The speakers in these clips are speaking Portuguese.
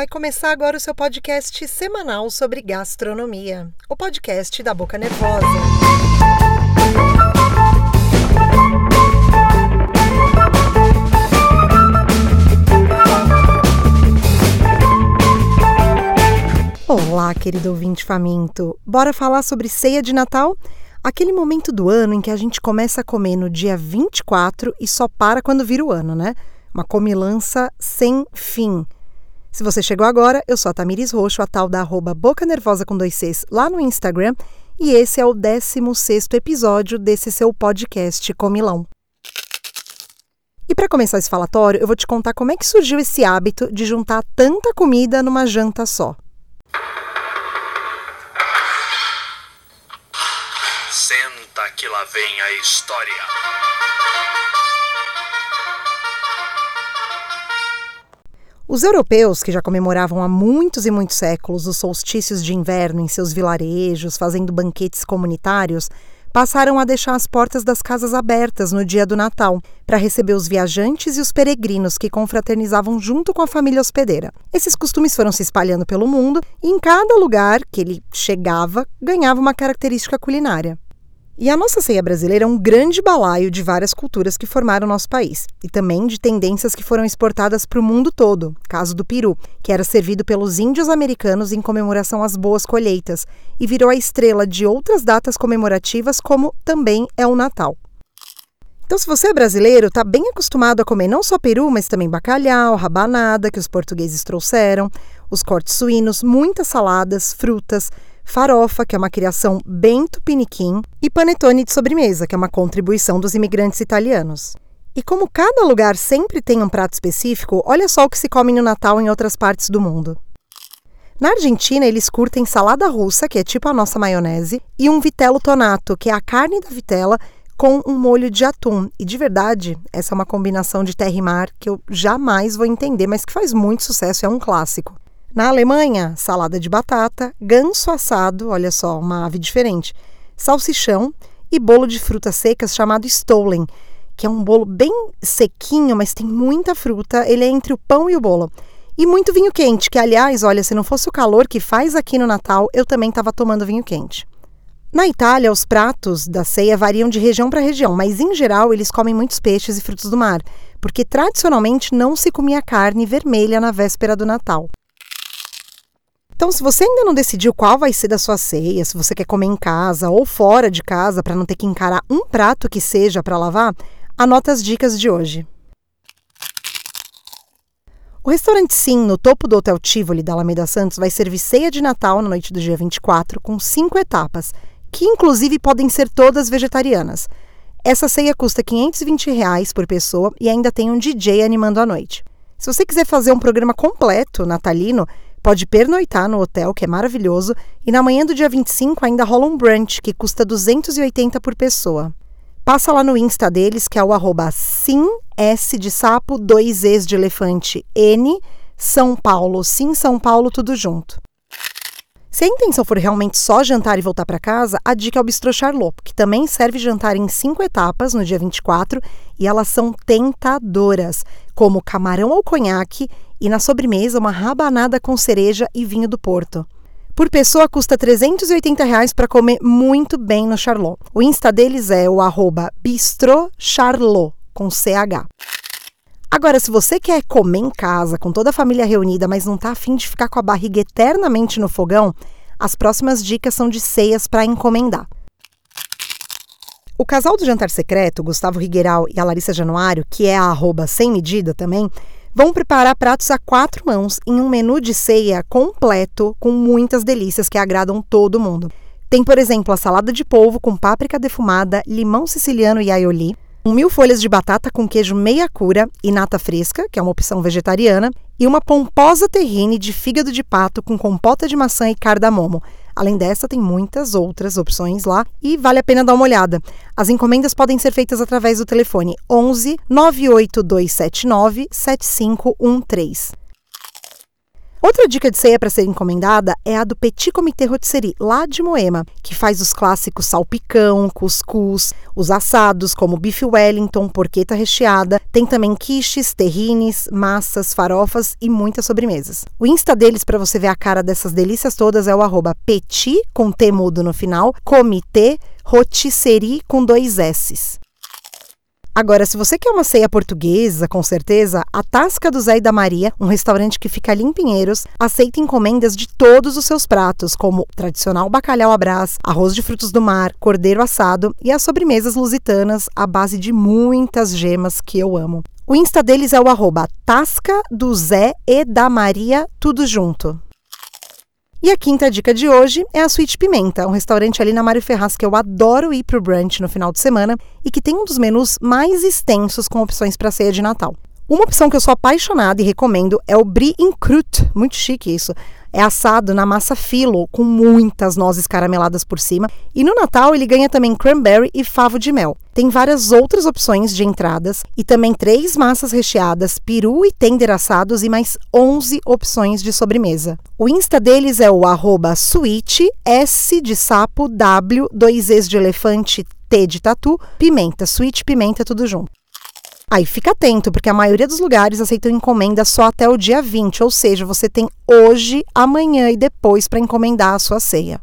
Vai começar agora o seu podcast semanal sobre gastronomia, o podcast da Boca Nervosa. Olá, querido ouvinte faminto. Bora falar sobre ceia de Natal? Aquele momento do ano em que a gente começa a comer no dia 24 e só para quando vira o ano, né? Uma comilança sem fim. Se você chegou agora, eu sou a Tamiris Roxo, a tal da arroba Boca Nervosa com dois Cs lá no Instagram, e esse é o 16 episódio desse seu podcast Comilão. E para começar esse falatório, eu vou te contar como é que surgiu esse hábito de juntar tanta comida numa janta só. Senta que lá vem a história. Os europeus, que já comemoravam há muitos e muitos séculos os solstícios de inverno em seus vilarejos, fazendo banquetes comunitários, passaram a deixar as portas das casas abertas no dia do Natal, para receber os viajantes e os peregrinos que confraternizavam junto com a família hospedeira. Esses costumes foram se espalhando pelo mundo e em cada lugar que ele chegava ganhava uma característica culinária. E a nossa ceia brasileira é um grande balaio de várias culturas que formaram nosso país, e também de tendências que foram exportadas para o mundo todo, caso do peru, que era servido pelos índios americanos em comemoração às boas colheitas, e virou a estrela de outras datas comemorativas, como também é o Natal. Então, se você é brasileiro, está bem acostumado a comer não só peru, mas também bacalhau, rabanada, que os portugueses trouxeram, os cortes suínos, muitas saladas, frutas, farofa, que é uma criação bem tupiniquim, e panetone de sobremesa, que é uma contribuição dos imigrantes italianos. E como cada lugar sempre tem um prato específico, olha só o que se come no Natal em outras partes do mundo. Na Argentina, eles curtem salada russa, que é tipo a nossa maionese, e um vitello tonato, que é a carne da vitela com um molho de atum. E de verdade, essa é uma combinação de terra e mar que eu jamais vou entender, mas que faz muito sucesso, é um clássico. Na Alemanha, salada de batata, ganso assado, olha só, uma ave diferente, salsichão e bolo de frutas secas chamado Stollen, que é um bolo bem sequinho, mas tem muita fruta. Ele é entre o pão e o bolo. E muito vinho quente, que aliás, olha, se não fosse o calor que faz aqui no Natal, eu também estava tomando vinho quente. Na Itália, os pratos da ceia variam de região para região, mas em geral eles comem muitos peixes e frutos do mar, porque tradicionalmente não se comia carne vermelha na véspera do Natal. Então, se você ainda não decidiu qual vai ser da sua ceia, se você quer comer em casa ou fora de casa para não ter que encarar um prato que seja para lavar, anota as dicas de hoje. O restaurante Sim, no topo do Hotel Tivoli da Alameda Santos, vai servir ceia de Natal na noite do dia 24 com cinco etapas, que inclusive podem ser todas vegetarianas. Essa ceia custa 520 reais por pessoa e ainda tem um DJ animando a noite. Se você quiser fazer um programa completo natalino, Pode pernoitar no hotel, que é maravilhoso, e na manhã do dia 25 ainda rola um brunch, que custa 280 por pessoa. Passa lá no Insta deles, que é o arroba sim, S de sapo, dois Es de elefante, N, São Paulo, sim São Paulo, tudo junto. Se a intenção for realmente só jantar e voltar para casa, a dica é o Bistrô Charlot, que também serve jantar em cinco etapas no dia 24 e elas são tentadoras, como camarão ao conhaque e na sobremesa uma rabanada com cereja e vinho do Porto. Por pessoa custa 380 reais para comer muito bem no Charlot. O Insta deles é o arroba bistrocharlot, com CH. Agora, se você quer comer em casa, com toda a família reunida, mas não está afim de ficar com a barriga eternamente no fogão, as próximas dicas são de ceias para encomendar. O casal do Jantar Secreto, Gustavo Rigueiral e a Larissa Januário, que é a arroba sem medida também, vão preparar pratos a quatro mãos em um menu de ceia completo com muitas delícias que agradam todo mundo. Tem, por exemplo, a salada de polvo com páprica defumada, limão siciliano e aioli, um mil folhas de batata com queijo meia cura e nata fresca, que é uma opção vegetariana, e uma pomposa terrine de fígado de pato com compota de maçã e cardamomo. Além dessa, tem muitas outras opções lá e vale a pena dar uma olhada. As encomendas podem ser feitas através do telefone 11 98279 7513. Outra dica de ceia para ser encomendada é a do Petit Comité Rotisserie, lá de Moema, que faz os clássicos salpicão, cuscuz, os assados como bife Wellington, porqueta recheada, tem também quiches, terrines, massas, farofas e muitas sobremesas. O Insta deles para você ver a cara dessas delícias todas é o petit, com T mudo no final, comitê rotisserie com dois S's. Agora, se você quer uma ceia portuguesa, com certeza, a Tasca do Zé e da Maria, um restaurante que fica ali em Pinheiros, aceita encomendas de todos os seus pratos, como tradicional bacalhau à brás, arroz de frutos do mar, cordeiro assado e as sobremesas lusitanas à base de muitas gemas que eu amo. O Insta deles é o arroba Tasca do Zé e da Maria, tudo junto. E a quinta dica de hoje é a Suíte Pimenta, um restaurante ali na Mário Ferraz que eu adoro ir pro brunch no final de semana e que tem um dos menus mais extensos com opções para ceia de Natal. Uma opção que eu sou apaixonada e recomendo é o Brie en croûte, muito chique isso. É assado na massa filo, com muitas nozes carameladas por cima. E no Natal ele ganha também cranberry e favo de mel. Tem várias outras opções de entradas e também três massas recheadas, peru e tender assados e mais 11 opções de sobremesa. O Insta deles é o arroba suíte, S de sapo, W, dois Es de elefante, T de tatu, pimenta, suíte pimenta, tudo junto. Aí fica atento, porque a maioria dos lugares aceitam encomenda só até o dia 20, ou seja, você tem hoje, amanhã e depois para encomendar a sua ceia.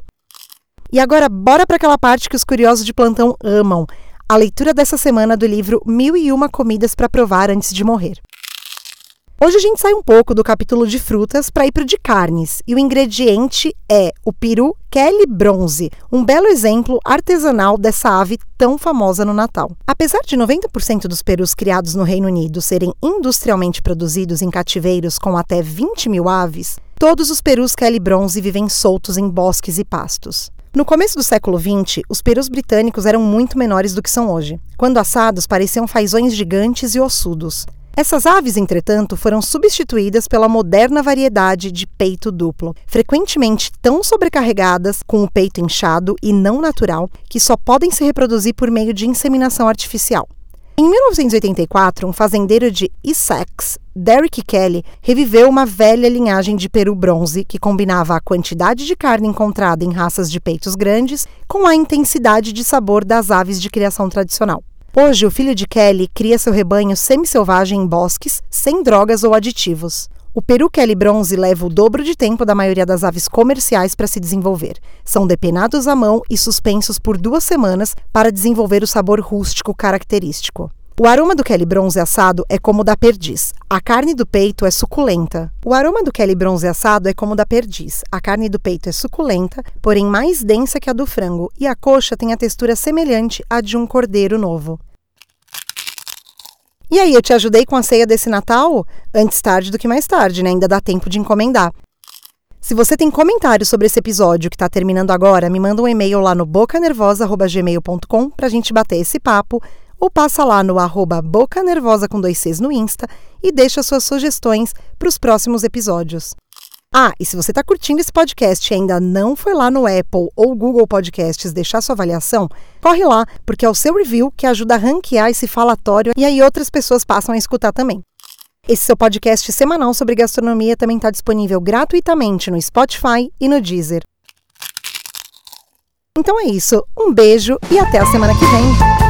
E agora, bora para aquela parte que os curiosos de plantão amam: a leitura dessa semana do livro Mil e Uma Comidas para Provar Antes de Morrer. Hoje a gente sai um pouco do capítulo de frutas para ir para o de carnes, e o ingrediente é o peru Kelly Bronze, um belo exemplo artesanal dessa ave tão famosa no Natal. Apesar de 90% dos perus criados no Reino Unido serem industrialmente produzidos em cativeiros com até 20 mil aves, todos os perus Kelly Bronze vivem soltos em bosques e pastos. No começo do século XX, os perus britânicos eram muito menores do que são hoje. Quando assados, pareciam fazões gigantes e ossudos. Essas aves, entretanto, foram substituídas pela moderna variedade de peito duplo, frequentemente tão sobrecarregadas, com o peito inchado e não natural, que só podem se reproduzir por meio de inseminação artificial. Em 1984, um fazendeiro de Essex, Derrick Kelly, reviveu uma velha linhagem de peru bronze que combinava a quantidade de carne encontrada em raças de peitos grandes com a intensidade de sabor das aves de criação tradicional. Hoje, o filho de Kelly cria seu rebanho semi-selvagem em bosques, sem drogas ou aditivos. O peru Kelly bronze leva o dobro de tempo da maioria das aves comerciais para se desenvolver. São depenados à mão e suspensos por duas semanas para desenvolver o sabor rústico característico. O aroma do Kelly bronze assado é como o da perdiz. A carne do peito é suculenta. O aroma do Kelly bronze assado é como o da perdiz. A carne do peito é suculenta, porém mais densa que a do frango, e a coxa tem a textura semelhante à de um cordeiro novo. E aí, eu te ajudei com a ceia desse Natal? Antes tarde do que mais tarde, né? Ainda dá tempo de encomendar. Se você tem comentários sobre esse episódio que está terminando agora, me manda um e-mail lá no bocanervosa.gmail.com para a gente bater esse papo, ou passa lá no arroba bocanervosa com dois Cs no Insta e deixa suas sugestões para os próximos episódios. Ah, e se você está curtindo esse podcast e ainda não foi lá no Apple ou Google Podcasts deixar sua avaliação, corre lá, porque é o seu review que ajuda a ranquear esse falatório e aí outras pessoas passam a escutar também. Esse seu podcast semanal sobre gastronomia também está disponível gratuitamente no Spotify e no Deezer. Então é isso, um beijo e até a semana que vem!